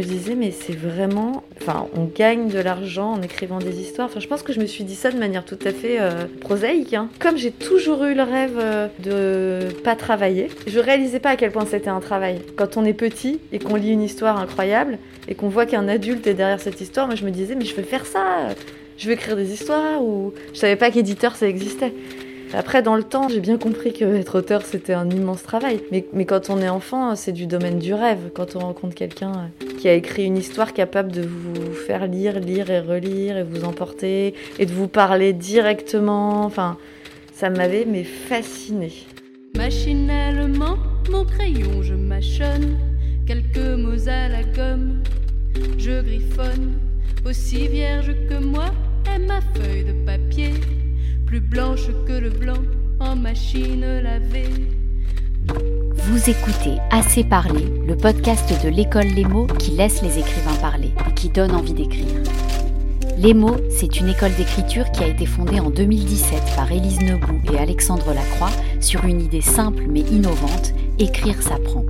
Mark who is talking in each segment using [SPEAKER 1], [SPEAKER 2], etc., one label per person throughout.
[SPEAKER 1] me disais, mais c'est vraiment. Enfin, on gagne de l'argent en écrivant des histoires. Enfin, je pense que je me suis dit ça de manière tout à fait euh, prosaïque. hein. Comme j'ai toujours eu le rêve euh, de pas travailler, je réalisais pas à quel point c'était un travail. Quand on est petit et qu'on lit une histoire incroyable et qu'on voit qu'un adulte est derrière cette histoire, moi je me disais, mais je veux faire ça. Je veux écrire des histoires ou. Je savais pas qu'éditeur ça existait. Après, dans le temps, j'ai bien compris que être auteur, c'était un immense travail. Mais, mais quand on est enfant, c'est du domaine du rêve. Quand on rencontre quelqu'un euh, qui a écrit une histoire capable de vous faire lire, lire et relire et vous emporter et de vous parler directement, enfin, ça m'avait mais fasciné.
[SPEAKER 2] Machinalement, mon crayon, je mâchonne quelques mots à la gomme. Je griffonne, aussi vierge que moi est ma feuille de papier, plus blanche que le blanc en machine lavée.
[SPEAKER 3] Vous écoutez Assez parler, le podcast de l'école Les mots qui laisse les écrivains parler et qui donne envie d'écrire. Les mots, c'est une école d'écriture qui a été fondée en 2017 par Élise Nebout et Alexandre Lacroix sur une idée simple mais innovante, écrire s'apprend.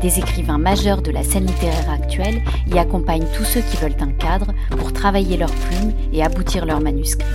[SPEAKER 3] Des écrivains majeurs de la scène littéraire actuelle y accompagnent tous ceux qui veulent un cadre pour travailler leurs plumes et aboutir leurs manuscrits.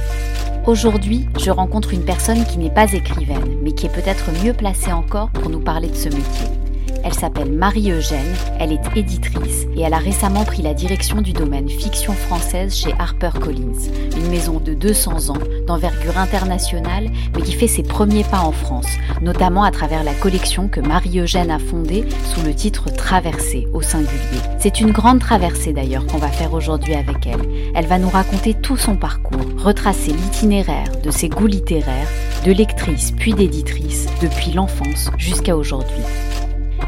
[SPEAKER 3] Aujourd'hui, je rencontre une personne qui n'est pas écrivaine, mais qui est peut-être mieux placée encore pour nous parler de ce métier. Elle s'appelle Marie-Eugène, elle est éditrice et elle a récemment pris la direction du domaine fiction française chez HarperCollins, une maison de 200 ans, d'envergure internationale, mais qui fait ses premiers pas en France, notamment à travers la collection que Marie-Eugène a fondée sous le titre Traversée au singulier. C'est une grande traversée d'ailleurs qu'on va faire aujourd'hui avec elle. Elle va nous raconter tout son parcours, retracer l'itinéraire de ses goûts littéraires, de lectrice puis d'éditrice, depuis l'enfance jusqu'à aujourd'hui.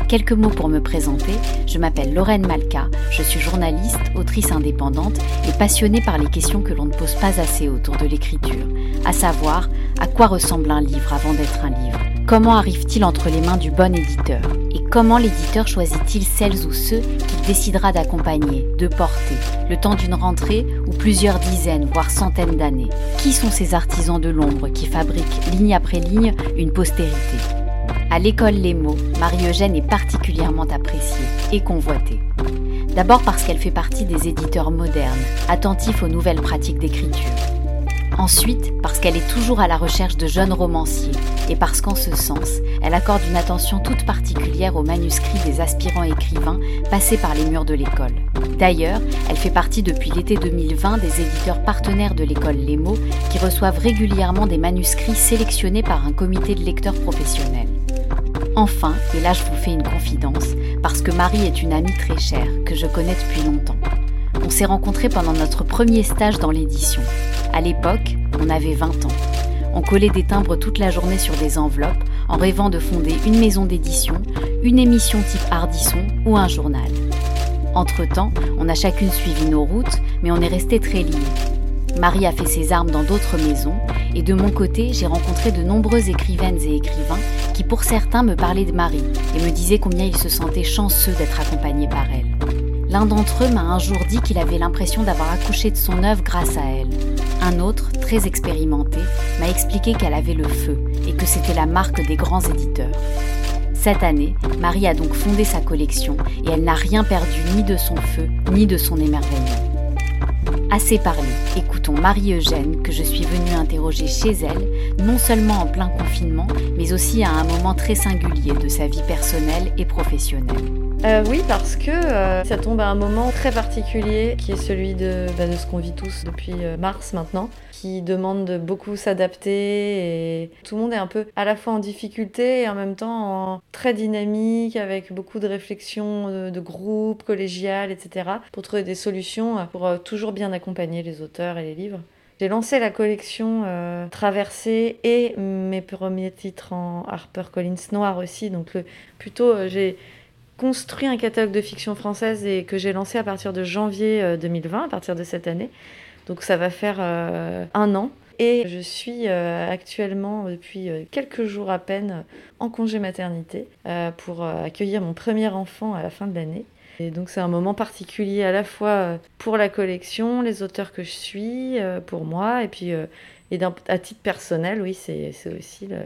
[SPEAKER 3] Quelques mots pour me présenter. Je m'appelle Lorraine Malka, je suis journaliste, autrice indépendante et passionnée par les questions que l'on ne pose pas assez autour de l'écriture, à savoir à quoi ressemble un livre avant d'être un livre, comment arrive-t-il entre les mains du bon éditeur? Et comment l'éditeur choisit-il celles ou ceux qu'il décidera d'accompagner, de porter, le temps d'une rentrée ou plusieurs dizaines, voire centaines d'années? Qui sont ces artisans de l'ombre qui fabriquent ligne après ligne une postérité? À l'école Les mots, Marie-Eugène est particulièrement appréciée et convoitée. D'abord parce qu'elle fait partie des éditeurs modernes, attentifs aux nouvelles pratiques d'écriture. Ensuite, parce qu'elle est toujours à la recherche de jeunes romanciers et parce qu'en ce sens, elle accorde une attention toute particulière aux manuscrits des aspirants écrivains passés par les murs de l'école. D'ailleurs, elle fait partie depuis l'été 2020 des éditeurs partenaires de l'école Les mots qui reçoivent régulièrement des manuscrits sélectionnés par un comité de lecteurs professionnels. Enfin, et là je vous fais une confidence, parce que Marie est une amie très chère, que je connais depuis longtemps. On s'est rencontrés pendant notre premier stage dans l'édition. À l'époque, on avait 20 ans. On collait des timbres toute la journée sur des enveloppes, en rêvant de fonder une maison d'édition, une émission type Ardisson ou un journal. Entre-temps, on a chacune suivi nos routes, mais on est restés très liés. Marie a fait ses armes dans d'autres maisons, et de mon côté, j'ai rencontré de nombreuses écrivaines et écrivains qui, pour certains, me parlaient de Marie et me disaient combien ils se sentaient chanceux d'être accompagnés par elle. L'un d'entre eux m'a un jour dit qu'il avait l'impression d'avoir accouché de son œuvre grâce à elle. Un autre, très expérimenté, m'a expliqué qu'elle avait le feu et que c'était la marque des grands éditeurs. Cette année, Marie a donc fondé sa collection et elle n'a rien perdu ni de son feu ni de son émerveillement. Assez parlé, écoutons Marie-Eugène que je suis venue interroger chez elle, non seulement en plein confinement, mais aussi à un moment très singulier de sa vie personnelle et professionnelle.
[SPEAKER 1] Euh, oui, parce que euh, ça tombe à un moment très particulier qui est celui de, bah, ce qu'on vit tous depuis euh, mars maintenant, qui demande de beaucoup s'adapter et tout le monde est un peu à la fois en difficulté et en même temps très dynamique avec beaucoup de réflexions de, de groupe, collégiales, etc. pour trouver des solutions pour euh, toujours bien accompagner les auteurs et les livres. J'ai lancé la collection euh, Traversée et mes premiers titres en HarperCollins noir aussi, donc plutôt euh, j'ai construit un catalogue de fiction française et que j'ai lancé à partir de janvier euh, 2020, à partir de cette année. Donc ça va faire euh, un an. Et je suis euh, actuellement, depuis euh, quelques jours à peine, en congé maternité pour accueillir mon premier enfant à la fin de l'année. Et donc c'est un moment particulier à la fois pour la collection, les auteurs que je suis, pour moi, et puis et à titre personnel, oui, c'est aussi le,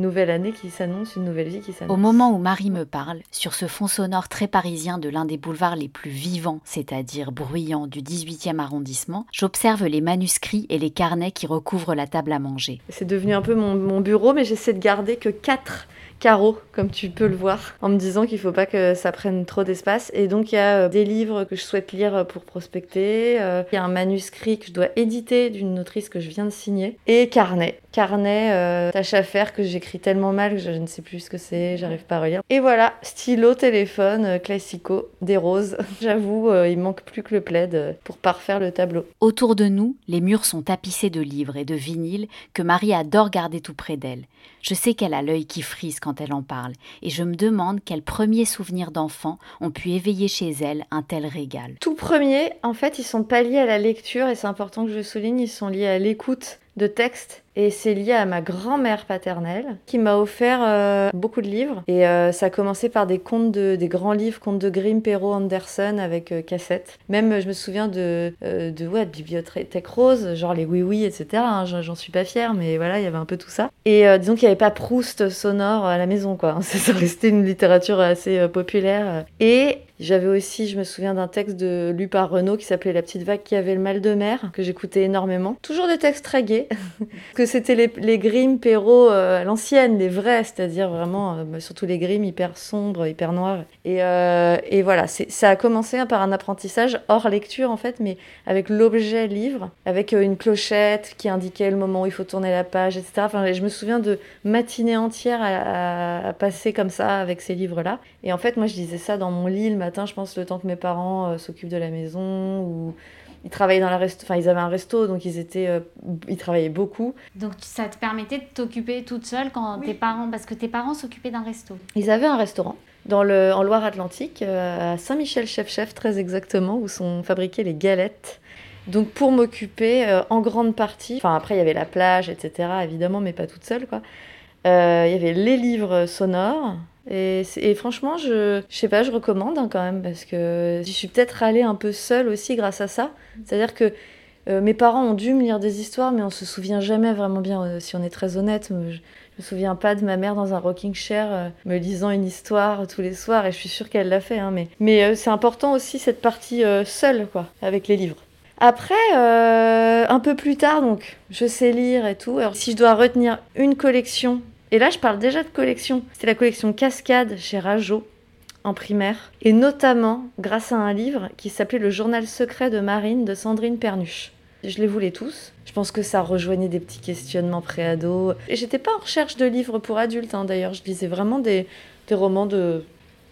[SPEAKER 1] nouvelle année qui s'annonce, une nouvelle vie qui s'annonce.
[SPEAKER 3] Au moment où Marie me parle, sur ce fond sonore très parisien de l'un des boulevards les plus vivants, c'est-à-dire bruyant du 18e arrondissement, j'observe les manuscrits et les carnets qui recouvrent la table à manger.
[SPEAKER 1] C'est devenu un peu mon, mon bureau, mais j'essaie de garder que quatre carreaux, comme tu peux le voir, en me disant qu'il faut pas que ça prenne trop d'espace. Et donc, il y a euh, des livres que je souhaite lire pour prospecter. euh, Il y a un manuscrit que je dois éditer d'une autrice que je viens de signer. Et carnet. Carnet, euh, tâche à faire que j'écris tellement mal que je ne sais plus ce que c'est, j'arrive pas à relire. Et voilà, stylo, téléphone, euh, classico, des roses. J'avoue, euh, il manque plus que le plaid euh, pour parfaire le tableau.
[SPEAKER 3] Autour de nous, les murs sont tapissés de livres et de vinyles que Marie adore garder tout près d'elle. Je sais qu'elle a l'œil qui frise quand elle en parle, et je me demande quels premiers souvenirs d'enfant ont pu éveiller chez elle un tel régal.
[SPEAKER 1] Tout premier, en fait, ils sont pas liés à la lecture, et c'est important que je souligne, ils sont liés à l'écoute de textes. Et c'est lié à ma grand-mère paternelle qui m'a offert euh, beaucoup de livres. Et euh, ça a commencé par des contes de, des grands livres, contes de Grimm, Perrault, Anderson avec euh, cassette. Même je me souviens de, de, ouais, de Bibliothèque Rose, genre les Oui Oui, etc. hein, j'en suis pas fière, mais voilà, il y avait un peu tout ça. Et disons qu'il n'y avait pas Proust sonore à la maison, quoi. Ça restait une littérature assez populaire. Et j'avais aussi, je me souviens d'un texte de, lu par Renaud qui s'appelait La petite vague qui avait le mal de mer, que j'écoutais énormément. Toujours des textes très gais. c'était les, les Grimm, Perrault euh, à l'ancienne, les vrais, c'est-à-dire vraiment, euh, bah, surtout les Grimm hyper sombres, hyper noirs. Et, euh, et voilà, ça a commencé par un apprentissage hors lecture en fait, mais avec l'objet livre, avec une clochette qui indiquait le moment où il faut tourner la page, etc. Je me souviens de matinées entières à, à- à passer comme ça avec ces livres-là. Et en fait, moi, je lisais ça dans mon lit le matin, je pense, le temps que mes parents s'occupent de la maison ou ils travaillaient dans la resto, enfin ils avaient un resto, donc ils étaient, euh, ils travaillaient beaucoup.
[SPEAKER 4] Donc ça te permettait de t'occuper toute seule quand tes parents, parce que tes parents s'occupaient d'un resto.
[SPEAKER 1] Ils avaient un restaurant dans le, en Loire-Atlantique, euh, à Saint-Michel-Chef-Chef très exactement, où sont fabriquées les galettes. Donc pour m'occuper euh, en grande partie, enfin après il y avait la plage, etc. évidemment, mais pas toute seule quoi. Euh, Il y avait les livres sonores. Et, franchement, je, je sais pas, je recommande hein, quand même parce que j'y suis peut-être allée un peu seule aussi grâce à ça. C'est-à-dire que euh, mes parents ont dû me lire des histoires, mais on se souvient jamais vraiment bien, euh, si on est très honnête. Je, je me souviens pas de ma mère dans un rocking chair me lisant une histoire tous les soirs, et je suis sûre qu'elle l'a fait. hein, mais mais c'est important aussi cette partie seule, quoi, avec les livres. Après, un peu plus tard, donc, je sais lire et tout. Alors, si je dois retenir une collection, et là, je parle déjà de collection, c'était la collection Cascade chez Rajo en primaire, et notamment grâce à un livre qui s'appelait Le journal secret de Marine de Sandrine Pernuche. Je les voulais tous. Je pense que ça rejoignait des petits questionnements pré-ado. Et j'étais pas en recherche de livres pour adultes, hein, d'ailleurs. Je lisais vraiment des, des romans de,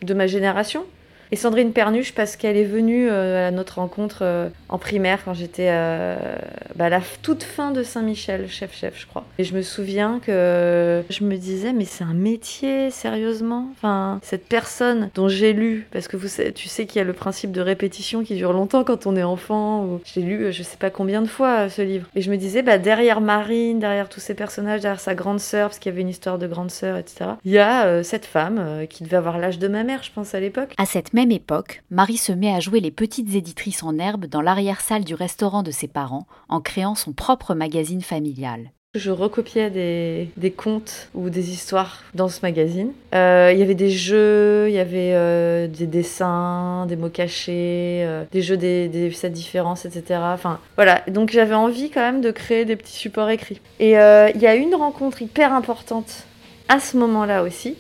[SPEAKER 1] de ma génération. Et Sandrine Pernuche, parce qu'elle est venue euh, à notre rencontre euh, en primaire quand j'étais euh, bah, la toute fin de Saint-Michel, chef-chef, je crois. Et je me souviens que je me disais, mais c'est un métier, sérieusement? Enfin, cette personne dont j'ai lu, parce que tu sais qu'il y a le principe de répétition qui dure longtemps quand on est enfant. Ou... J'ai lu, je sais pas combien de fois, ce livre. Et je me disais, bah, derrière Marine, derrière tous ces personnages, derrière sa grande sœur, parce qu'il y avait une histoire de grande sœur, etc., il y a cette femme qui devait avoir l'âge de ma mère, je pense, à l'époque.
[SPEAKER 3] À cette même époque, Marie se met à jouer les petites éditrices en herbe dans l'arrière-salle du restaurant de ses parents en créant son propre magazine familial.
[SPEAKER 1] Je recopiais des, contes ou des histoires dans ce magazine. Euh, Il y avait des jeux, il y avait euh, des dessins, des mots cachés, euh, des jeux des, des cette différence, etc. Enfin, voilà. Donc j'avais envie quand même de créer des petits supports écrits. Et il y a une rencontre hyper importante à ce moment-là aussi.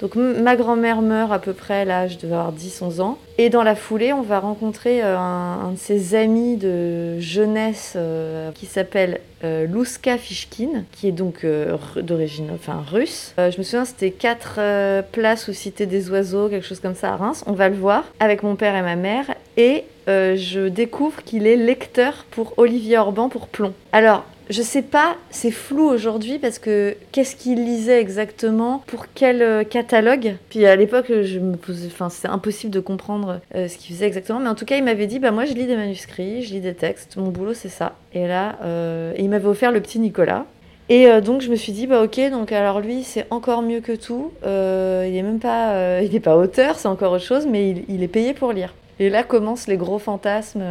[SPEAKER 1] Donc ma grand-mère meurt à peu près à l'âge de avoir 10-11 ans. Et dans la foulée, on va rencontrer euh, un, de ses amis de jeunesse euh, qui s'appelle euh, Louska Fishkin, qui est donc euh, d'origine enfin, russe. Je me souviens, c'était quatre euh, places ou Cité des Oiseaux, quelque chose comme ça à Reims. On va le voir avec mon père et ma mère. Et je découvre qu'il est lecteur pour Olivier Orban pour Plomb. Alors, je sais pas, c'est flou aujourd'hui parce que qu'est-ce qu'il lisait exactement, pour quel euh, catalogue. Puis à l'époque, je me posais, enfin, c'est impossible de comprendre euh, ce qu'il faisait exactement. Mais en tout cas, il m'avait dit, bah moi, je lis des manuscrits, je lis des textes, mon boulot c'est ça. Et là, euh, il m'avait offert le petit Nicolas. Et donc je me suis dit bah ok donc alors lui c'est encore mieux que tout il est même pas il est pas auteur c'est encore autre chose mais il, il est payé pour lire et là commencent les gros fantasmes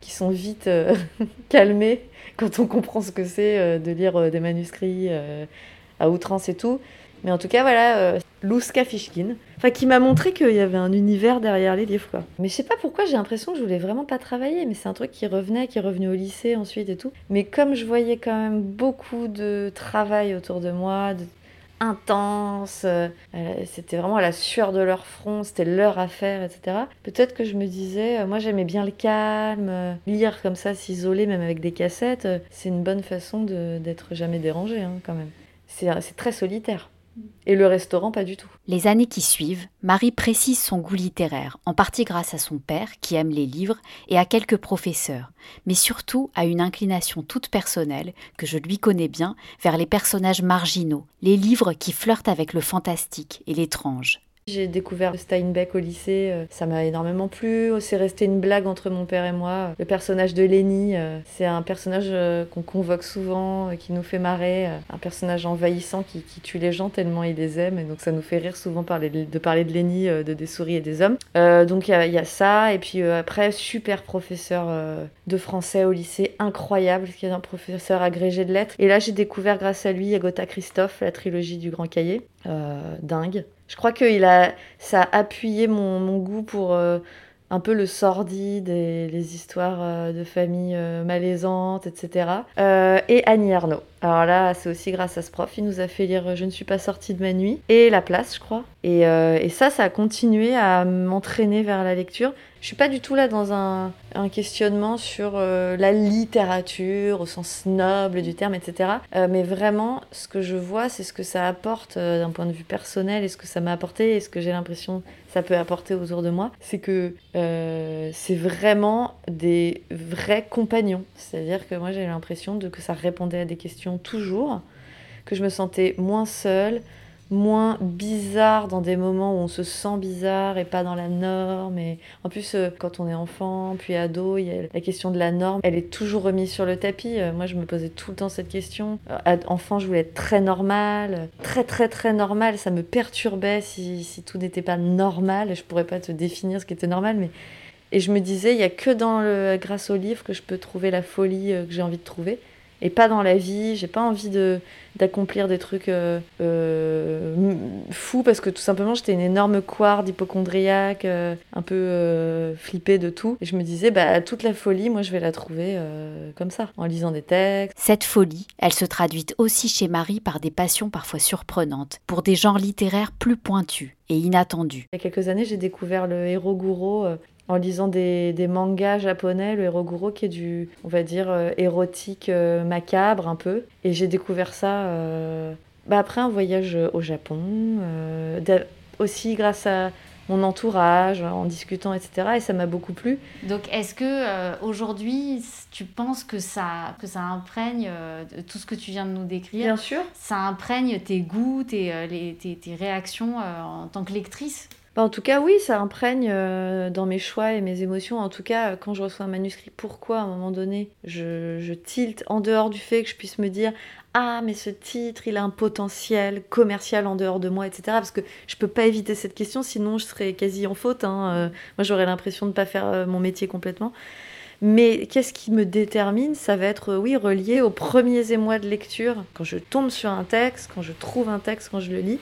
[SPEAKER 1] qui sont vite calmés quand on comprend ce que c'est euh, de lire euh, des manuscrits euh, à outrance et tout. Mais en tout cas, voilà, Louska Fishkin. Enfin, qui m'a montré qu'il y avait un univers derrière les livres, quoi. Mais je sais pas pourquoi, j'ai l'impression que je voulais vraiment pas travailler. Mais c'est un truc qui revenait, qui est revenu au lycée ensuite et tout. Mais comme je voyais quand même beaucoup de travail autour de moi, de intense, euh, euh, c'était vraiment la sueur de leur front, c'était leur affaire, etc. Peut-être que je me disais, euh, moi j'aimais bien le calme, lire comme ça, s'isoler même avec des cassettes, c'est une bonne façon d'être jamais dérangé hein, quand même. C'est très solitaire. Et le restaurant, pas du tout.
[SPEAKER 3] Les années qui suivent, Marie précise son goût littéraire, en partie grâce à son père, qui aime les livres, et à quelques professeurs, mais surtout à une inclination toute personnelle, que je lui connais bien, vers les personnages marginaux, les livres qui flirtent avec le fantastique et l'étrange.
[SPEAKER 1] J'ai découvert Steinbeck au lycée, euh, ça m'a énormément plu. C'est resté une blague entre mon père et moi. Le personnage de Lenny, euh, c'est un personnage euh, qu'on convoque souvent, qui nous fait marrer, un personnage envahissant qui, tue les gens tellement il les aime, et donc ça nous fait rire souvent de, parler de Lenny, de des souris et des hommes. Donc il y, a- ça, et puis après, super professeur de français au lycée, incroyable, qui est un professeur agrégé de lettres. Et là, j'ai découvert grâce à lui Agatha Christophe, la trilogie du Grand Cahier. Euh, dingue. Je crois que a, ça a appuyé mon, mon goût pour euh, un peu le sordide et les histoires euh, de famille malaisantes, etc. Et Annie Arnaud. Alors là, c'est aussi grâce à ce prof. Il nous a fait lire Je ne suis pas sortie de ma nuit et La place, je crois. Et, euh, et ça, ça a continué à m'entraîner vers la lecture. Je suis pas du tout là dans un, questionnement sur euh, la littérature au sens noble du terme, etc. Euh, mais vraiment, ce que je vois, c'est ce que ça apporte euh, d'un point de vue personnel et ce que ça m'a apporté et ce que j'ai l'impression ça peut apporter autour de moi. C'est que euh, c'est vraiment des vrais compagnons. C'est-à-dire que moi, j'ai l'impression que ça répondait à des questions toujours, que je me sentais moins seule, moins bizarre dans des moments où on se sent bizarre et pas dans la norme. Et en plus, euh, quand on est enfant, puis ado, il y a la question de la norme. Elle est toujours remise sur le tapis. Euh, moi, je me posais tout le temps cette question. Euh, enfant, je voulais être très normale, très très très normale. Ça me perturbait si, si tout n'était pas normal. Je pourrais pas te définir ce qui était normal, mais et je me disais, il y a que dans le grâce au livre que je peux trouver la folie que j'ai envie de trouver. Et pas dans la vie, j'ai pas envie de d'accomplir des trucs euh, euh, fous parce que tout simplement j'étais une énorme couard d'hypochondriaque, euh, un peu flippée de tout. Et je me disais, bah toute la folie, moi je vais la trouver comme ça, en lisant des textes.
[SPEAKER 3] Cette folie, elle se traduit aussi chez Marie par des passions parfois surprenantes, pour des genres littéraires plus pointus et inattendus.
[SPEAKER 1] Il y a quelques années, j'ai découvert le Hiroguro euh, en lisant des, des mangas japonais, le Hiroguro qui est du, on va dire, euh, érotique euh, macabre un peu. Et j'ai découvert ça euh, bah, après un voyage au Japon, aussi grâce à mon entourage, en discutant, etc. Et ça m'a beaucoup plu.
[SPEAKER 4] Donc, est-ce que euh, aujourd'hui, tu penses que ça, que ça imprègne euh, tout ce que tu viens de nous décrire?
[SPEAKER 1] Sûr.
[SPEAKER 4] Ça imprègne tes goûts, tes, les- tes, tes réactions euh, en tant que lectrice?
[SPEAKER 1] Bah, en tout cas, oui, ça imprègne euh, dans mes choix et mes émotions. En tout cas, quand je reçois un manuscrit, pourquoi à un moment donné je, tilte en dehors du fait que je puisse me dire Ah, mais ce titre, il a un potentiel commercial en dehors de moi, etc. Parce que je peux pas éviter cette question, sinon je serais quasi en faute. hein. Euh, moi, j'aurais l'impression de ne pas faire euh, mon métier complètement. Mais qu'est-ce qui me détermine? Ça va être, oui, relié aux premiers émois de lecture. Quand je tombe sur un texte, quand je trouve un texte, quand je le lis,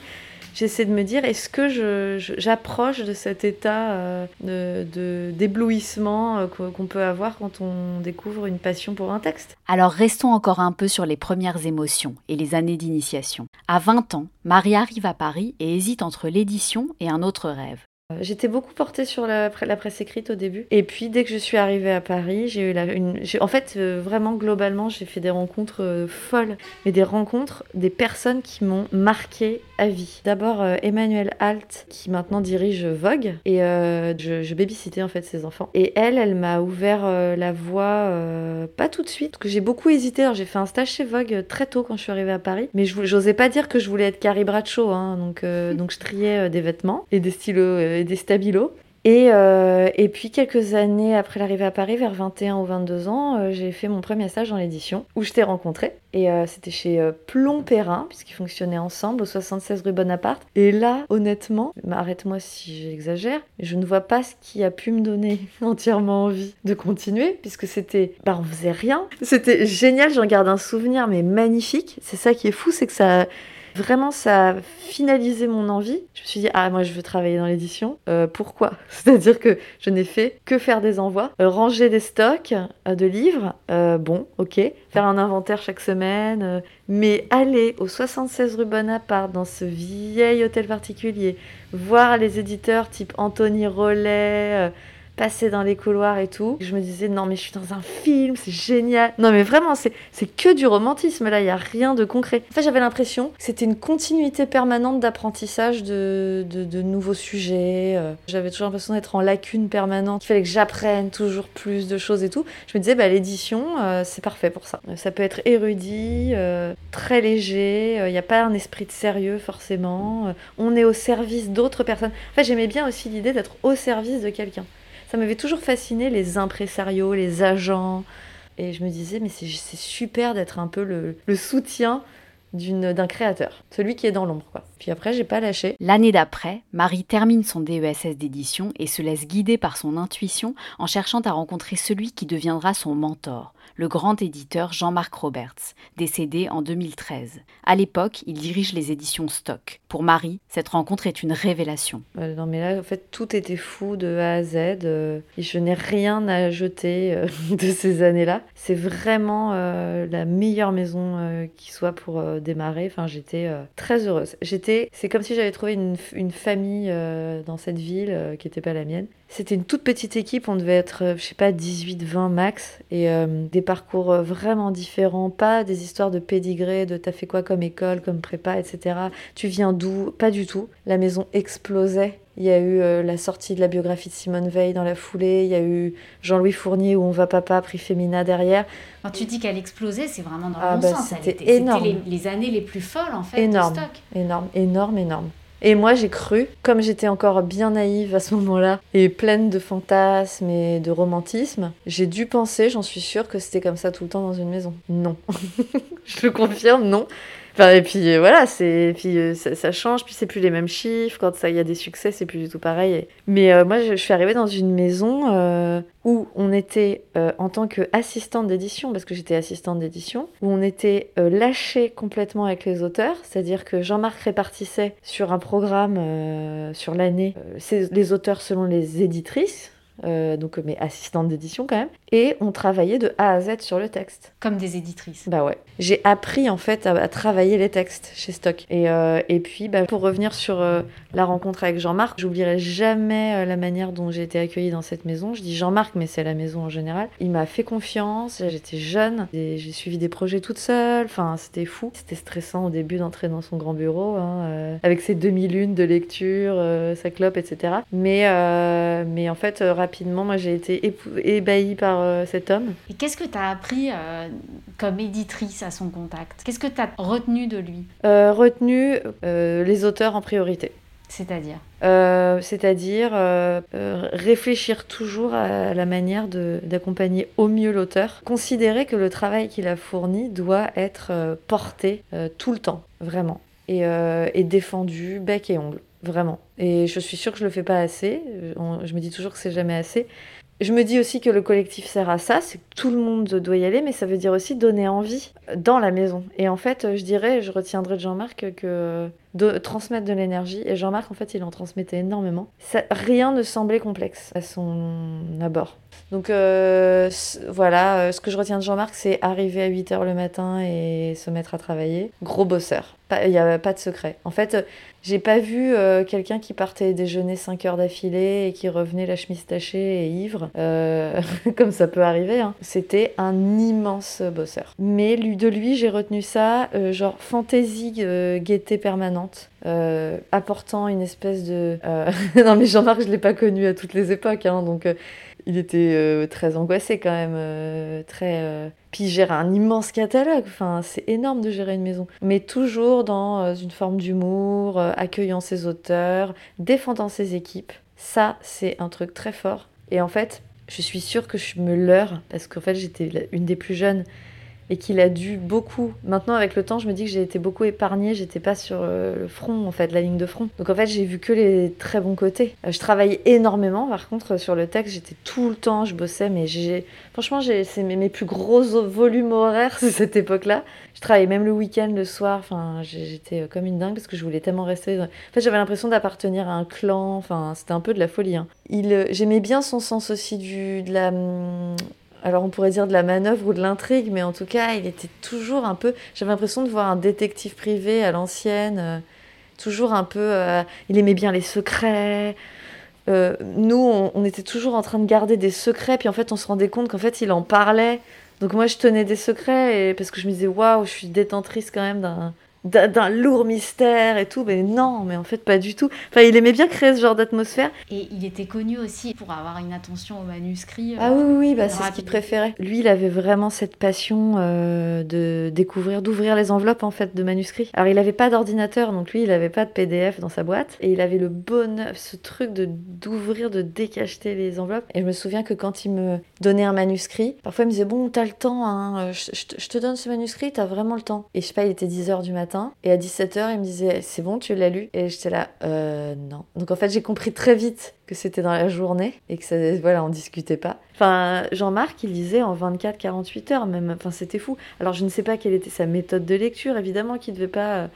[SPEAKER 1] j'essaie de me dire est-ce que je- je- j'approche de cet état euh, de- de- d'éblouissement euh, qu'o- qu'on peut avoir quand on découvre une passion pour un texte?
[SPEAKER 3] Alors restons encore un peu sur les premières émotions et les années d'initiation. À 20 ans, Marie arrive à Paris et hésite entre l'édition et un autre rêve.
[SPEAKER 1] Euh, J'étais beaucoup portée sur la, pre- la presse écrite au début. Et puis, dès que je suis arrivée à Paris, j'ai eu la, une. En fait, euh, vraiment, globalement, j'ai fait des rencontres euh, folles. Mais des rencontres, des personnes qui m'ont marqué à vie. D'abord, euh, Emmanuel Halt, qui maintenant dirige Vogue. Et je, je babysittais, en fait, ses enfants. Et elle, elle m'a ouvert la voie, pas tout de suite, parce que j'ai beaucoup hésité. Alors, j'ai fait un stage chez Vogue très tôt quand je suis arrivée à Paris. Mais j'osais pas dire que je voulais être Carrie Bradshaw. Hein, donc, donc, je triais des vêtements et des stylos des stabilos. Et, euh, et puis quelques années après l'arrivée à Paris, vers 21 ou 22 ans, euh, j'ai fait mon premier stage dans l'édition où je t'ai rencontré. Et euh, c'était chez Plomb Perrin, puisqu'ils fonctionnaient ensemble au 76 rue Bonaparte. Et là, honnêtement, mais arrête-moi si j'exagère, je ne vois pas ce qui a pu me donner entièrement envie de continuer, puisque c'était. Bah, on faisait rien. C'était génial, j'en garde un souvenir, mais magnifique. C'est ça qui est fou, c'est que ça vraiment, ça a finalisé mon envie. Je me suis dit, ah, moi, je veux travailler dans l'édition. Euh, pourquoi? C'est-à-dire que je n'ai fait que faire des envois, euh, ranger des stocks euh, de livres. bon, ok. Faire un inventaire chaque semaine. mais aller au 76 rue Bonaparte, dans ce vieil hôtel particulier, voir les éditeurs type Anthony Rollet passer dans les couloirs et tout. Je me disais, non, mais je suis dans un film, c'est génial. Non, mais vraiment, c'est que du romantisme là, il n'y a rien de concret. En fait, j'avais l'impression que c'était une continuité permanente d'apprentissage de, de, nouveaux sujets. Euh. J'avais toujours l'impression d'être en lacune permanente. Il fallait que j'apprenne toujours plus de choses et tout. Je me disais, bah, l'édition, euh, c'est parfait pour ça. Ça peut être érudit, euh, très léger, il n'y a pas un esprit de sérieux forcément. on est au service d'autres personnes. En fait, j'aimais bien aussi l'idée d'être au service de quelqu'un ça m'avait toujours fasciné les impresarios, les agents. Et je me disais, mais c'est super d'être un peu le, soutien d'un créateur, celui qui est dans l'ombre. Puis après, j'ai pas lâché.
[SPEAKER 3] L'année d'après, Marie termine son DESS d'édition et se laisse guider par son intuition en cherchant à rencontrer celui qui deviendra son mentor, le grand éditeur Jean-Marc Roberts, décédé en 2013. À l'époque, il dirige les éditions Stock. Pour Marie, cette rencontre est une révélation.
[SPEAKER 1] Euh, non mais là, en fait, tout était fou de A à Z. Euh, et je n'ai rien à jeter euh, de ces années-là. C'est vraiment la meilleure maison qui soit pour démarrer. Enfin, j'étais très heureuse. J'étais, c'est comme si j'avais trouvé une famille dans cette ville qui n'était pas la mienne. C'était une toute petite équipe, on devait être, euh, je sais pas, 18-20 max, et euh, des parcours euh, vraiment différents, pas des histoires de pédigré, de t'as fait quoi comme école, comme prépa, etc. Tu viens d'où? Pas du tout. La maison explosait. Il y a eu la sortie de la biographie de Simone Veil dans la foulée, il y a eu Jean-Louis Fournier où on va papa, prix Femina derrière.
[SPEAKER 4] Quand tu dis qu'elle explosait, c'est vraiment dans le ah bon bah, sens. C'était énorme. C'était les, années les plus folles en fait
[SPEAKER 1] énorme,
[SPEAKER 4] de stock.
[SPEAKER 1] Énorme, énorme, énorme. Et moi, j'ai cru, comme j'étais encore bien naïve à ce moment-là, et pleine de fantasmes et de romantisme, j'ai dû penser, j'en suis sûre, que c'était comme ça tout le temps dans une maison. Non. Je le confirme, non et puis euh, voilà, c'est puis euh, ça, change, puis c'est plus les mêmes chiffres. Quand ça, il y a des succès, c'est plus du tout pareil. Mais euh, moi, je, suis arrivée dans une maison où on était en tant qu'assistante d'édition, parce que j'étais assistante d'édition, où on était lâché complètement avec les auteurs, c'est-à-dire que Jean-Marc répartissait sur un programme sur l'année les auteurs selon les éditrices. Euh, donc mes assistantes d'édition quand même, et on travaillait de A à Z sur le texte.
[SPEAKER 4] Comme des éditrices.
[SPEAKER 1] Bah ouais. J'ai appris en fait à, travailler les textes chez Stock. Et, euh, et puis bah, pour revenir sur euh, la rencontre avec Jean-Marc, j'oublierai jamais la manière dont j'ai été accueillie dans cette maison. Je dis Jean-Marc, mais c'est la maison en général. Il m'a fait confiance, j'étais jeune, j'ai suivi des projets toute seule, enfin c'était fou. C'était stressant au début d'entrer dans son grand bureau, hein, avec ses demi-lunes de lecture, sa clope, etc. Mais, mais en fait, rapidement. Moi, j'ai été ébahie par euh, cet homme.
[SPEAKER 4] Et qu'est-ce que tu as appris euh, comme éditrice à son contact? Qu'est-ce que tu as retenu de lui?
[SPEAKER 1] Euh, Retenu les auteurs en priorité.
[SPEAKER 4] C'est-à-dire?
[SPEAKER 1] C'est-à-dire réfléchir toujours à la manière d'accompagner au mieux l'auteur. Considérer que le travail qu'il a fourni doit être porté tout le temps, vraiment. Et, et défendu bec et ongle. Vraiment. Et je suis sûre que je le fais pas assez. Je me dis toujours que c'est jamais assez. Je me dis aussi que le collectif sert à ça, c'est que tout le monde doit y aller, mais ça veut dire aussi donner envie dans la maison. Et en fait, je dirais, je retiendrai de Jean-Marc que de transmettre de l'énergie, et Jean-Marc, en fait, il en transmettait énormément. Rien ne semblait complexe à son abord. Donc euh, voilà, euh, ce que je retiens de Jean-Marc, c'est arriver à 8h le matin et se mettre à travailler. Gros bosseur. Il n'y a pas de secret. En fait, j'ai pas vu euh, quelqu'un qui partait déjeuner 5 heures d'affilée et qui revenait la chemise tachée et ivre, comme ça peut arriver. Hein. C'était un immense bosseur. Mais de lui, j'ai retenu ça, genre fantaisie, gaieté permanente. apportant une espèce de... non mais Jean-Marc, je l'ai pas connu à toutes les époques, hein, donc il était euh, très angoissé quand même, euh, très. Euh, puis il gère un immense catalogue. Enfin, c'est énorme de gérer une maison, mais toujours dans une forme d'humour, accueillant ses auteurs, défendant ses équipes. Ça, c'est un truc très fort. Et en fait, je suis sûre que je me leurre parce qu'en fait, j'étais une des plus jeunes et qu'il a dû beaucoup. Maintenant, avec le temps, je me dis que j'ai été beaucoup épargnée. J'étais pas sur euh, le front, en fait, la ligne de front. Donc en fait, j'ai vu que les très bons côtés. Euh, je travaillais énormément, par contre, sur le texte. J'étais tout le temps, je bossais, mais j'ai, franchement, c'est mes, plus gros volumes horaires, c'est cette époque-là. Je travaillais même le week-end, le soir. Enfin, j'étais comme une dingue parce que je voulais tellement rester. En fait, j'avais l'impression d'appartenir à un clan. Enfin, c'était un peu de la folie. Hein. Il, j'aimais bien son sens aussi du, de la hum, alors on pourrait dire de la manœuvre ou de l'intrigue, mais en tout cas, il était toujours un peu. J'avais l'impression de voir un détective privé à l'ancienne, euh, toujours un peu. Euh, il aimait bien les secrets. Euh, nous, on, était toujours en train de garder des secrets, puis en fait, on se rendait compte qu'en fait, il en parlait. Donc moi, je tenais des secrets, et, parce que je me disais, waouh, je suis détentrice quand même d'un d'un lourd mystère et tout, mais non, mais en fait pas du tout. Enfin, il aimait bien créer ce genre d'atmosphère.
[SPEAKER 4] Et il était connu aussi pour avoir une attention au manuscrit.
[SPEAKER 1] ah oui, oui, bah, c'est ce qu'il préférait. Lui, il avait vraiment cette passion euh, de découvrir, d'ouvrir les enveloppes en fait de manuscrits. Alors, il n'avait pas d'ordinateur, donc lui, il n'avait pas de PDF dans sa boîte, et il avait le bonheur, ce truc de d'ouvrir, de décacheter les enveloppes. Et je me souviens que quand il me donnait un manuscrit, parfois il me disait bon, t'as le temps, hein, je, je, te donne ce manuscrit, t'as vraiment le temps. Et je sais pas, il était 10 h du matin et à 17h, il me disait C'est bon, tu l'as lu? Et j'étais là Euh, non. Donc en fait, j'ai compris très vite que c'était dans la journée et que ça, voilà, on discutait pas. Enfin, Jean-Marc, il lisait en 24-48 heures même. Enfin, c'était fou. Alors, je ne sais pas quelle était sa méthode de lecture. Évidemment qu'il ne devait pas euh,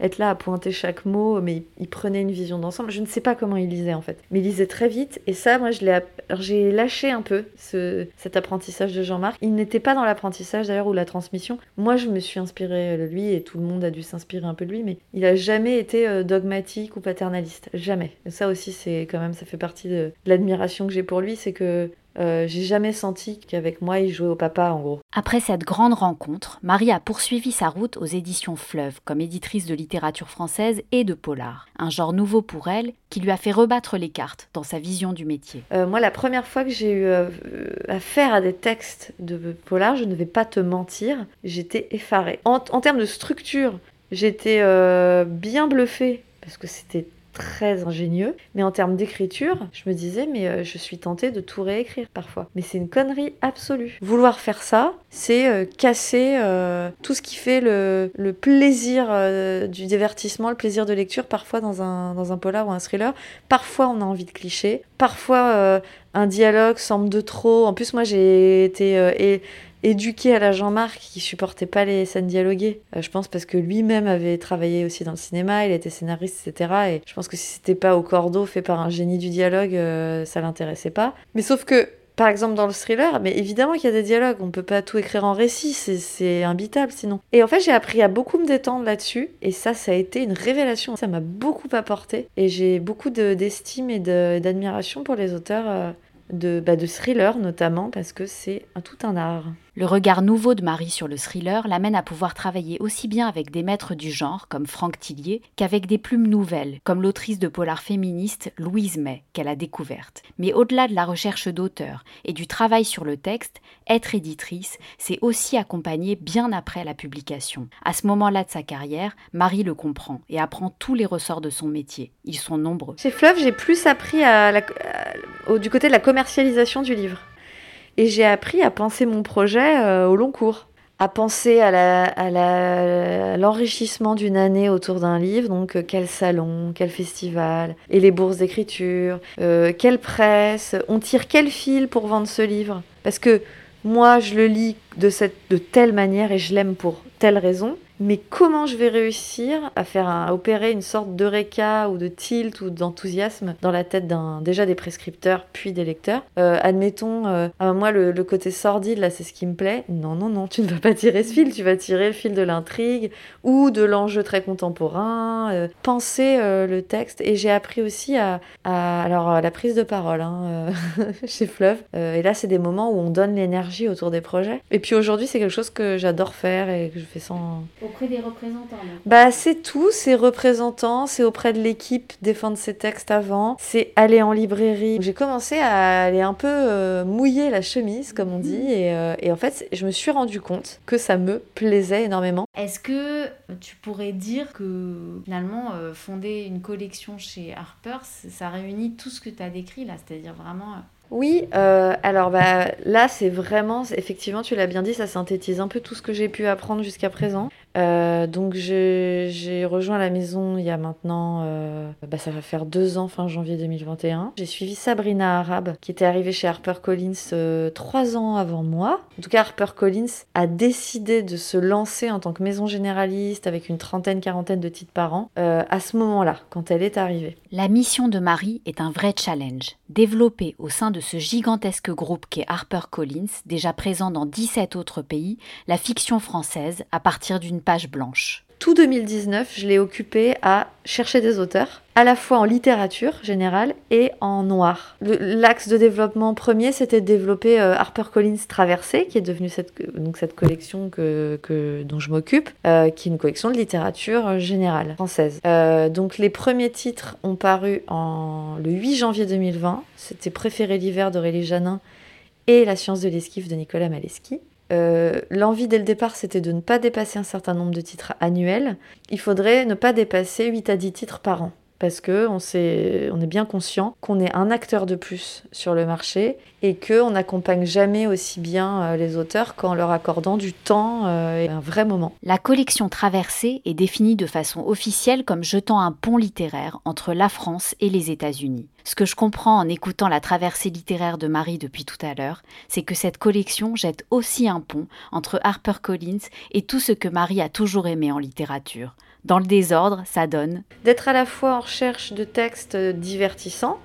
[SPEAKER 1] être là à pointer chaque mot, mais il, prenait une vision d'ensemble. Je ne sais pas comment il lisait en fait, mais il lisait très vite. Et ça, moi, je l'ai, j'ai lâché un peu ce, cet apprentissage de Jean-Marc. Il n'était pas dans l'apprentissage d'ailleurs ou la transmission. Moi, je me suis inspirée de lui et tout le monde a dû s'inspirer un peu de lui, mais il a jamais été euh, dogmatique ou paternaliste, jamais. Et ça aussi, c'est quand même, ça fait partie de l'admiration que j'ai pour lui, c'est que euh, j'ai jamais senti qu'avec moi, il jouait au papa, en gros.
[SPEAKER 3] Après cette grande rencontre, Marie a poursuivi sa route aux éditions Fleuve comme éditrice de littérature française et de polar. Un genre nouveau pour elle qui lui a fait rebattre les cartes dans sa vision du métier.
[SPEAKER 1] Euh, moi, la première fois que j'ai eu euh, affaire à des textes de polar, je ne vais pas te mentir, j'étais effarée. En, en, termes de structure, j'étais bien bluffée parce que c'était très ingénieux. Mais en termes d'écriture, je me disais, mais euh, je suis tentée de tout réécrire parfois. Mais c'est une connerie absolue. Vouloir faire ça, c'est euh, casser euh, tout ce qui fait le, plaisir du divertissement, le plaisir de lecture, parfois dans un, dans un polar ou un thriller. Parfois, on a envie de clichés. Parfois, un dialogue semble de trop. En plus, moi, j'ai été éduqué à la Jean-Marc qui supportait pas les scènes dialoguées. Euh, je pense parce que lui-même avait travaillé aussi dans le cinéma, il était scénariste, etc. Et je pense que si c'était pas au cordeau fait par un génie du dialogue, euh, ça l'intéressait pas. Mais sauf que par exemple dans le thriller, mais évidemment qu'il y a des dialogues, on peut pas tout écrire en récit, c'est imbitable sinon. Et en fait j'ai appris à beaucoup me détendre là-dessus, et ça ça a été une révélation, ça m'a beaucoup apporté, et j'ai beaucoup d'estime et d'admiration pour les auteurs euh, de, bah, de thriller notamment, parce que c'est tout un art.
[SPEAKER 3] Le regard nouveau de Marie sur le thriller l'amène à pouvoir travailler aussi bien avec des maîtres du genre, comme Franck Tillier, qu'avec des plumes nouvelles, comme l'autrice de polar féministe Louise May, qu'elle a découverte. Mais au-delà de la recherche d'auteur et du travail sur le texte, être éditrice, c'est aussi accompagner bien après la publication. À ce moment-là de sa carrière, Marie le comprend et apprend tous les ressorts de son métier. Ils sont nombreux.
[SPEAKER 1] Chez Fleuve, j'ai plus appris à du côté de la commercialisation du livre. Et j'ai appris à penser mon projet euh, au long cours, à penser à l'enrichissement d'une année autour d'un livre, donc euh, quel salon, quel festival, et les bourses d'écriture, euh, quelle presse, on tire quel fil pour vendre ce livre? Parce que moi, je le lis de, cette, de telle manière et je l'aime pour telle raison mais comment je vais réussir à faire opérer une sorte d'eureka ou de tilt ou d'enthousiasme dans la tête d'un déjà des prescripteurs puis des lecteurs? Euh, admettons euh, moi le, côté sordide là c'est ce qui me plaît. Non non non tu ne vas pas tirer ce fil tu vas tirer le fil de l'intrigue ou de l'enjeu très contemporain. Euh, penser le texte. Et j'ai appris aussi à, alors la prise de parole hein, chez Fleuve. Et là c'est des moments où on donne l'énergie autour des projets. Et puis aujourd'hui c'est quelque chose que j'adore faire et que je fais sans
[SPEAKER 4] Auprès des représentants
[SPEAKER 1] Bah c'est tout, c'est représentants, c'est auprès de l'équipe défendre ses textes avant, c'est aller en librairie. J'ai commencé à aller un peu euh, mouiller la chemise, comme on dit, mhm. et, euh, et, en fait je me suis rendu compte que ça me plaisait énormément.
[SPEAKER 4] Est-ce que tu pourrais dire que finalement euh, fonder une collection chez Harper, ça réunit tout ce que tu as décrit là, c'est-à-dire vraiment
[SPEAKER 1] Oui, euh, alors bah, là c'est vraiment, effectivement tu l'as bien dit, ça synthétise un peu tout ce que j'ai pu apprendre jusqu'à présent. Euh, donc j'ai rejoint la maison il y a maintenant, euh, bah, ça va faire deux ans, fin janvier 2021. J'ai suivi Sabrina Arab, qui était arrivée chez HarperCollins euh, trois ans avant moi. En tout cas, HarperCollins a décidé de se lancer en tant que maison généraliste avec une trentaine, quarantaine de titres par an à ce moment-là, quand elle est arrivée.
[SPEAKER 3] La mission de Marie est un vrai challenge. Développée au sein de ce gigantesque groupe qu'est HarperCollins, déjà présent dans 17 autres pays, la fiction française à partir d'une page blanche.
[SPEAKER 1] Tout 2019, je l'ai occupé à chercher des auteurs, à la fois en littérature générale et en noir. L'axe de développement premier, c'était de développer euh, HarperCollins Traversée, qui est devenue cette, donc cette collection que, que dont je m'occupe, euh, qui est une collection de littérature générale française. Euh, donc les premiers titres ont paru en, le 8 janvier 2020. C'était Préféré l'hiver d'Aurélie Janin et La science de l'esquive de Nicolas Maleski. Euh, l'envie dès le départ, c'était de ne pas dépasser un certain nombre de titres annuels. Il faudrait ne pas dépasser 8 à 10 titres par an. Parce qu'on on est bien conscient qu'on est un acteur de plus sur le marché et qu'on n'accompagne jamais aussi bien euh, les auteurs qu'en leur accordant du temps euh, et un vrai moment.
[SPEAKER 3] La collection Traversée est définie de façon officielle comme jetant un pont littéraire entre la France et les États-Unis. Ce que je comprends en écoutant la traversée littéraire de Marie depuis tout à l'heure, c'est que cette collection jette aussi un pont entre HarperCollins et tout ce que Marie a toujours aimé en littérature. Dans le désordre, ça donne
[SPEAKER 1] d'être à la fois en recherche de textes divertissants,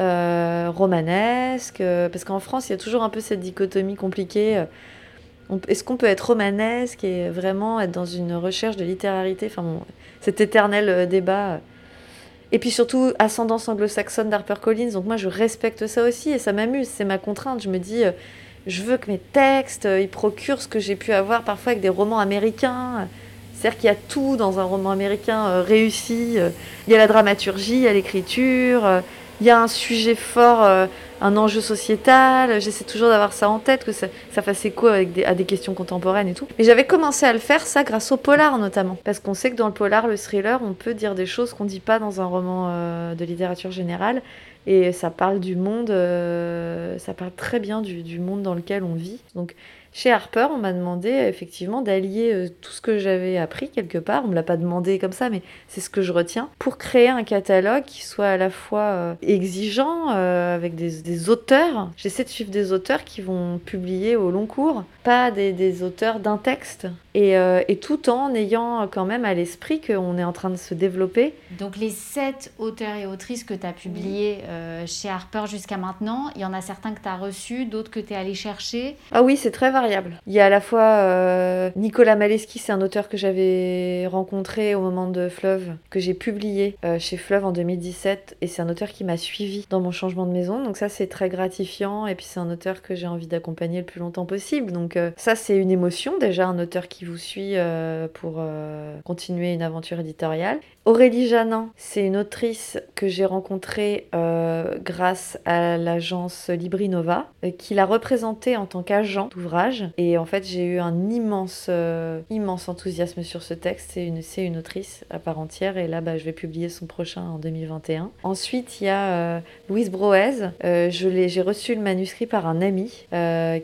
[SPEAKER 1] euh, romanesque, euh, parce qu'en France, il y a toujours un peu cette dichotomie compliquée. Euh, est-ce qu'on peut être romanesque et vraiment être dans une recherche de littérarité? Enfin, cet éternel débat. Et puis surtout, ascendance anglo-saxonne d'HarperCollins. Donc moi, je respecte ça aussi et ça m'amuse. C'est ma contrainte. Je me dis, je veux que mes textes, ils procurent ce que j'ai pu avoir parfois avec des romans américains. C'est-à-dire qu'il y a tout dans un roman américain réussi. Il y a la dramaturgie, il y a l'écriture, il y a un sujet fort, euh, un enjeu sociétal. J'essaie toujours d'avoir ça en tête, que ça, fasse écho à des questions contemporaines et tout. Mais j'avais commencé à le faire, ça, grâce au polar notamment. Parce qu'on sait que dans le polar, le thriller, on peut dire des choses qu'on ne dit pas dans un roman euh, de littérature générale. Et ça parle du monde, euh, ça parle très bien du, du, monde dans lequel on vit. Donc chez Harper, on m'a demandé effectivement d'allier euh, tout ce que j'avais appris quelque part. On me l'a pas demandé comme ça, mais c'est ce que je retiens pour créer un catalogue qui soit à la fois euh, exigeant euh, avec des, auteurs. J'essaie de suivre des auteurs qui vont publier au long cours, pas des, auteurs d'un texte. Et, et, tout en ayant quand même à l'esprit qu'on est en train de se développer.
[SPEAKER 4] Donc les sept auteurs et autrices que tu as publiés chez Harper jusqu'à maintenant, il y en a certains que tu as reçus, d'autres que tu es allé chercher.
[SPEAKER 1] Ah oui, c'est très il y a à la fois euh, Nicolas Maleski, c'est un auteur que j'avais rencontré au moment de Fleuve, que j'ai publié euh, chez Fleuve en 2017, et c'est un auteur qui m'a suivi dans mon changement de maison. Donc ça, c'est très gratifiant, et puis c'est un auteur que j'ai envie d'accompagner le plus longtemps possible. Donc euh, ça, c'est une émotion déjà, un auteur qui vous suit pour continuer une aventure éditoriale. Aurélie Janin, c'est une autrice que j'ai rencontrée grâce à l'agence Librinova, qui l'a représentée en tant qu'agent d'ouvrage et en fait, j'ai eu un immense, euh, immense enthousiasme sur ce texte. C'est une, une autrice à part entière. Et là, bah, je vais publier son prochain en 2021. Ensuite, il y a euh, Louise Broez. Euh, j'ai reçu le manuscrit par un ami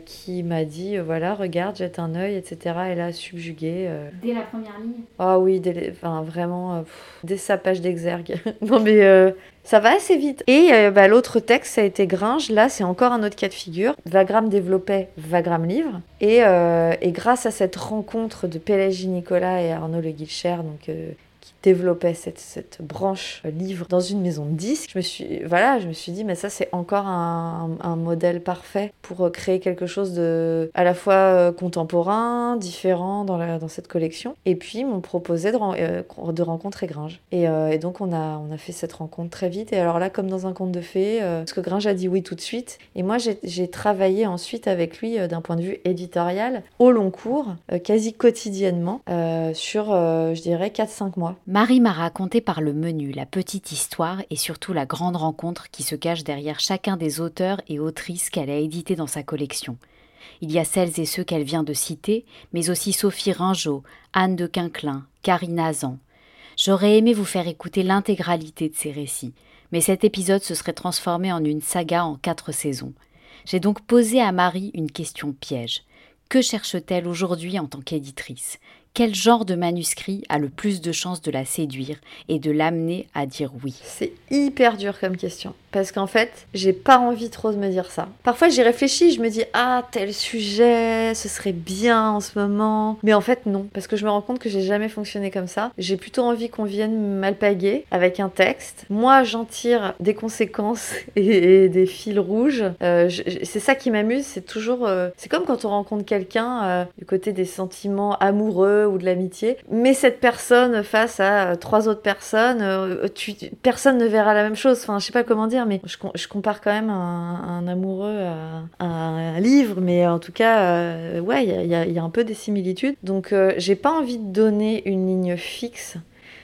[SPEAKER 1] qui m'a dit voilà, regarde, jette un œil, etc. Et là, subjugué.
[SPEAKER 4] Dès la première ligne
[SPEAKER 1] Ah oui, dès enfin, vraiment, dès sa page d'exergue. non, mais ça va assez vite. Et euh, bah, l'autre texte, ça a été Gringe. Là, c'est encore un autre cas de figure. Vagram développait Vagram Livre. Et, euh, et grâce à cette rencontre de Pélagie Nicolas et Arnaud Le Guilcher, donc euh, développait cette, cette branche livre dans une maison de disques, je me suis, voilà, je me suis dit, mais ça, c'est encore un, un, modèle parfait pour euh, créer quelque chose de à la fois euh, contemporain, différent dans, la, dans cette collection. Et puis, m'ont proposé de, euh, de rencontrer Gringe. Et, et, donc, on a, on a fait cette rencontre très vite. Et alors là, comme dans un conte de fées, parce que Gringe a dit oui tout de suite. Et moi, j'ai travaillé ensuite avec lui d'un point de vue éditorial au long cours, quasi quotidiennement, sur, je dirais, 4-5 mois.
[SPEAKER 3] Marie m'a raconté par le menu la petite histoire et surtout la grande rencontre qui se cache derrière chacun des auteurs et autrices qu'elle a édités dans sa collection. Il y a celles et ceux qu'elle vient de citer, mais aussi Sophie Ringeau, Anne de Quinquelin, Karine Azan. J'aurais aimé vous faire écouter l'intégralité de ces récits, Mais cet épisode se serait transformé en une saga en quatre saisons. J'ai donc posé à Marie une question piège. Que cherche-t-elle aujourd'hui en tant qu'éditrice? Quel genre de manuscrit a le plus de chances de la séduire et de l'amener à dire oui?
[SPEAKER 1] C'est hyper dur comme question. Parce qu'en fait, j'ai pas envie trop de me dire ça. Parfois, j'y réfléchis, je me dis ah tel sujet, ce serait bien en ce moment. Mais en fait, non, parce que je me rends compte que j'ai jamais fonctionné comme ça. J'ai plutôt envie qu'on vienne m'alpaguer avec un texte. Moi, j'en tire des conséquences et, des fils rouges. Euh, c'est ça qui m'amuse. C'est toujours, euh, c'est comme quand on rencontre quelqu'un euh, du côté des sentiments amoureux ou de l'amitié. Mais cette personne face à trois autres personnes, personne ne verra la même chose. Enfin, je sais pas comment dire mais je, compare quand même un, amoureux à, un livre, mais en tout cas, euh, ouais, il y, a un peu des similitudes. Donc, euh, j'ai pas envie de donner une ligne fixe.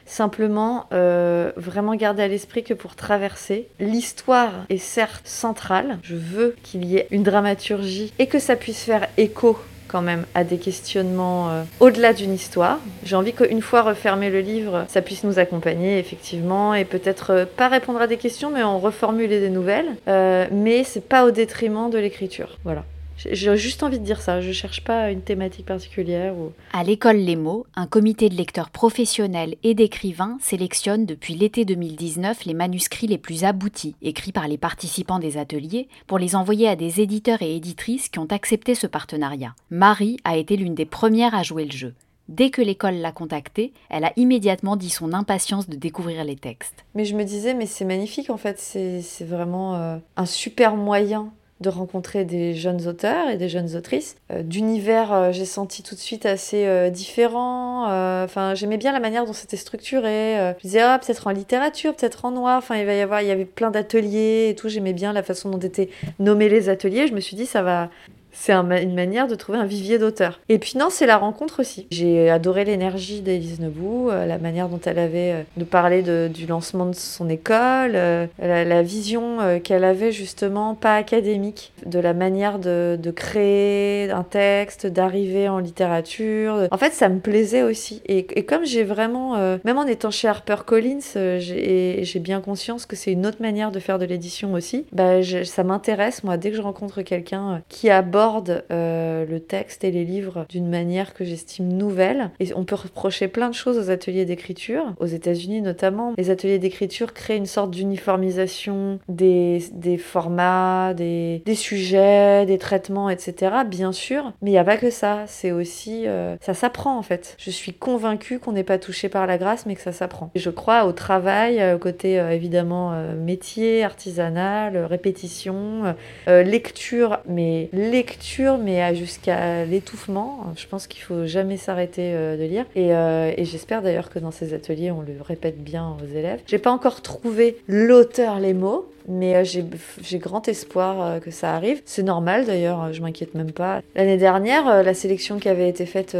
[SPEAKER 1] Simplement, euh, vraiment garder à l'esprit que pour traverser, l'histoire est certes centrale. Je veux qu'il y ait une dramaturgie et que ça puisse faire écho quand même à des questionnements euh, au-delà d'une histoire. J'ai envie qu'une fois refermé le livre, ça puisse nous accompagner effectivement et peut-être euh, pas répondre à des questions, mais en reformuler des nouvelles. Euh, mais c'est pas au détriment de l'écriture. Voilà. J'ai juste envie de dire ça, je cherche pas une thématique particulière. Ou...
[SPEAKER 3] À l'école Les Mots, un comité de lecteurs professionnels et d'écrivains sélectionne depuis l'été 2019 les manuscrits les plus aboutis, écrits par les participants des ateliers, pour les envoyer à des éditeurs et éditrices qui ont accepté ce partenariat. Marie a été l'une des premières à jouer le jeu. Dès que l'école l'a contactée, elle a immédiatement dit son impatience de découvrir les textes.
[SPEAKER 1] Mais je me disais, mais c'est magnifique en fait, c'est vraiment euh, un super moyen de rencontrer des jeunes auteurs et des jeunes autrices. Euh, d'univers, euh, j'ai senti tout de suite assez euh, différent. Enfin, j'aimais bien la manière dont c'était structuré. je disais, ah, peut-être en littérature, peut-être en noir. Enfin, il va y avoir, il y avait plein d'ateliers et tout. J'aimais bien la façon dont étaient nommés les ateliers. Je me suis dit, ça va, c'est une manière de trouver un vivier d'auteurs. Et puis non, c'est la rencontre aussi. J'ai adoré l'énergie d'Élise Nebou, euh, la manière dont elle avait euh, de parler du lancement de son école, euh, la, vision qu'elle avait justement pas académique de la manière de, créer un texte, d'arriver en littérature. En fait, ça me plaisait aussi. Et, comme j'ai vraiment, même en étant chez HarperCollins, j'ai bien conscience que c'est une autre manière de faire de l'édition aussi. Bah, ça m'intéresse, moi, dès que je rencontre quelqu'un qui aborde euh, le texte et les livres d'une manière que j'estime nouvelle. Et on peut reprocher plein de choses aux ateliers d'écriture. Aux États-Unis notamment, les ateliers d'écriture créent une sorte d'uniformisation des, des formats, des, des, sujets, des traitements, etc. Bien sûr, mais il n'y a pas que ça. C'est aussi... Euh, ça s'apprend en fait. Je suis convaincue qu'on n'est pas touché par la grâce, mais que ça s'apprend. Je crois au travail, au côté euh, évidemment métier, artisanal, répétition, lecture, mais lecture mais jusqu'à l'étouffement. Je pense qu'il faut jamais s'arrêter euh, de lire. Euh, et, j'espère d'ailleurs que dans ces ateliers, on le répète bien aux élèves. J'ai pas encore trouvé l'auteur les mots, mais euh, j'ai grand espoir euh, que ça arrive. C'est normal d'ailleurs, je m'inquiète même pas. L'année dernière, euh, la sélection qui avait été faite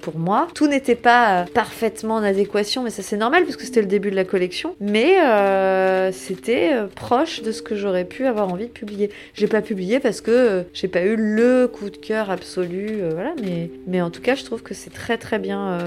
[SPEAKER 1] pour moi, tout n'était pas parfaitement en adéquation, mais ça c'est normal parce que c'était le début de la collection. Mais c'était proche de ce que j'aurais pu avoir envie de publier. J'ai pas publié parce que j'ai pas eu le coup de cœur absolu, voilà. Mais, mais en tout cas, je trouve que c'est très très bien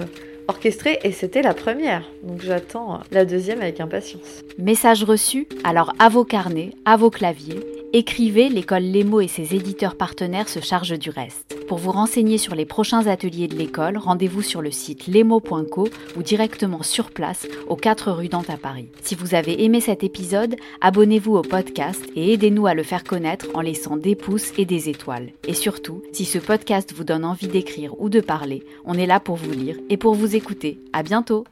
[SPEAKER 1] orchestrée et c'était la première. Donc j'attends la deuxième avec impatience.
[SPEAKER 3] Message reçu, alors à vos carnets, à vos claviers, écrivez, l'école Lemo et ses éditeurs partenaires se chargent du reste. Pour vous renseigner sur les prochains ateliers de l'école, rendez-vous sur le site lemo.co ou directement sur place aux 4 rue Dante à Paris. Si vous avez aimé cet épisode, abonnez-vous au podcast et aidez-nous à le faire connaître en laissant des pouces et des étoiles. Et surtout, si ce podcast vous donne envie d'écrire ou de parler, on est là pour vous lire et pour vous écouter. À bientôt.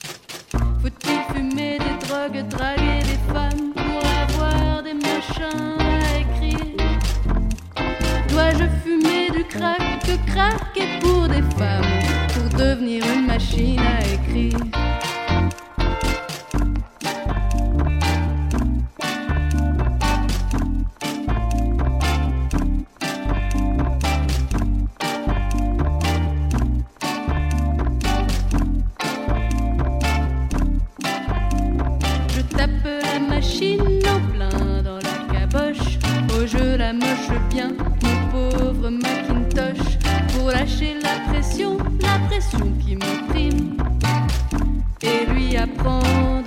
[SPEAKER 3] Je fumais du crack, que crack et pour des femmes, pour devenir une machine à écrire.
[SPEAKER 2] Je la moche bien pour lâcher la pression, la pression qui me prime, et lui apprendre.